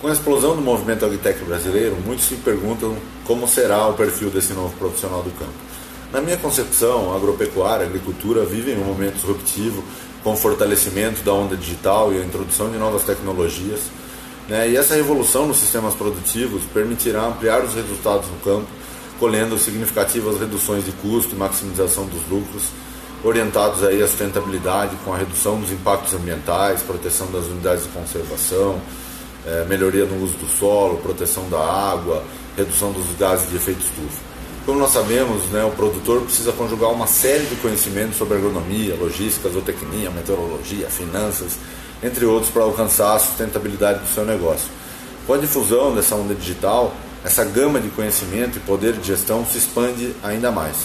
Com a explosão do movimento agritech brasileiro, muitos se perguntam como será o perfil desse novo profissional do campo. Na minha concepção, a agropecuária, a agricultura vivem um momento disruptivo com o fortalecimento da onda digital e a introdução de novas tecnologias. Né? E essa revolução nos sistemas produtivos permitirá ampliar os resultados no campo, colhendo significativas reduções de custo e maximização dos lucros, orientados aí à sustentabilidade com a redução dos impactos ambientais, proteção das unidades de conservação, é, melhoria no uso do solo, proteção da água, redução dos gases de efeito estufa. Como nós sabemos, né, o produtor precisa conjugar uma série de conhecimentos sobre agronomia, logística, zootecnia, meteorologia, finanças, entre outros, para alcançar a sustentabilidade do seu negócio. Com a difusão dessa onda digital, essa gama de conhecimento e poder de gestão se expande ainda mais.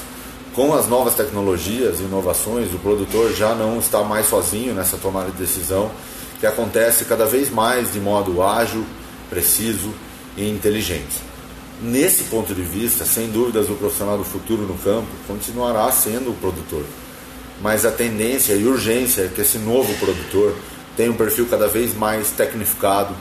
Com as novas tecnologias e inovações, o produtor já não está mais sozinho nessa tomada de decisão que acontece cada vez mais de modo ágil, preciso e inteligente. Nesse ponto de vista, sem dúvidas, o profissional do futuro no campo continuará sendo o produtor. Mas a tendência e urgência é que esse novo produtor tenha um perfil cada vez mais tecnificado,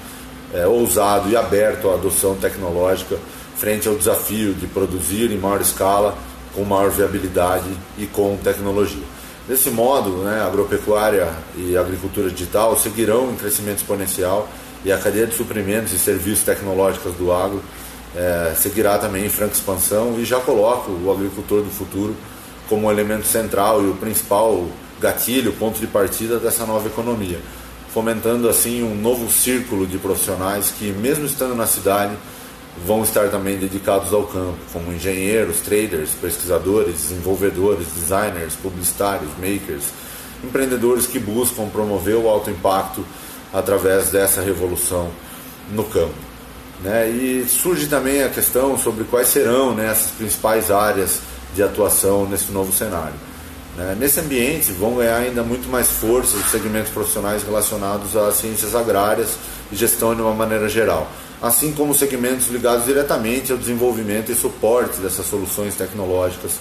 é, ousado e aberto à adoção tecnológica frente ao desafio de produzir em maior escala, com maior viabilidade e com tecnologia. Desse modo, né, agropecuária e agricultura digital seguirão em crescimento exponencial e a cadeia de suprimentos e serviços tecnológicos do agro é, seguirá também em franca expansão e já coloca o agricultor do futuro como elemento central e o principal gatilho, ponto de partida dessa nova economia, fomentando assim um novo círculo de profissionais que, mesmo estando na cidade, vão estar também dedicados ao campo, como engenheiros, traders, pesquisadores, desenvolvedores, designers, publicitários, makers, empreendedores que buscam promover o alto impacto através dessa revolução no campo. Né? E surge também a questão sobre quais serão né, essas principais áreas de atuação nesse novo cenário. Né? Nesse ambiente vão ganhar ainda muito mais força os segmentos profissionais relacionados às ciências agrárias e gestão de uma maneira geral assim como segmentos ligados diretamente ao desenvolvimento e suporte dessas soluções tecnológicas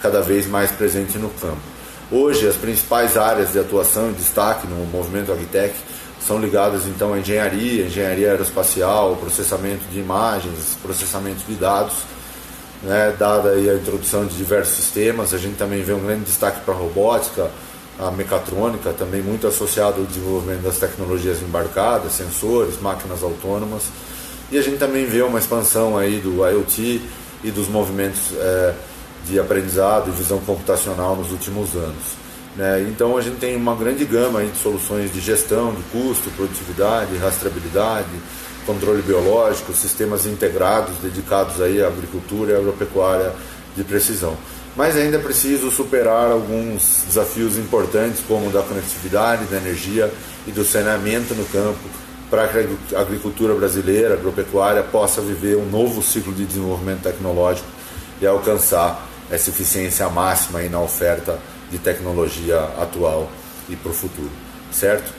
cada vez mais presentes no campo. Hoje, as principais áreas de atuação e destaque no movimento Agtech são ligadas então à engenharia, engenharia aeroespacial, processamento de imagens, processamento de dados, né, dada a introdução de diversos sistemas, a gente também vê um grande destaque para a robótica, a mecatrônica, também muito associado ao desenvolvimento das tecnologias embarcadas, sensores, máquinas autônomas. E a gente também vê uma expansão aí do IoT e dos movimentos é, de aprendizado e visão computacional nos últimos anos. Né? Então a gente tem uma grande gama de soluções de gestão, de custo, produtividade, rastreabilidade, controle biológico, sistemas integrados dedicados aí à agricultura e agropecuária de precisão. Mas ainda é preciso superar alguns desafios importantes, como o da conectividade, da energia e do saneamento no campo, para que a agricultura brasileira, agropecuária, possa viver um novo ciclo de desenvolvimento tecnológico e alcançar essa eficiência máxima aí na oferta de tecnologia atual e para o futuro. Certo?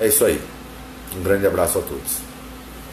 É isso aí. Um grande abraço a todos.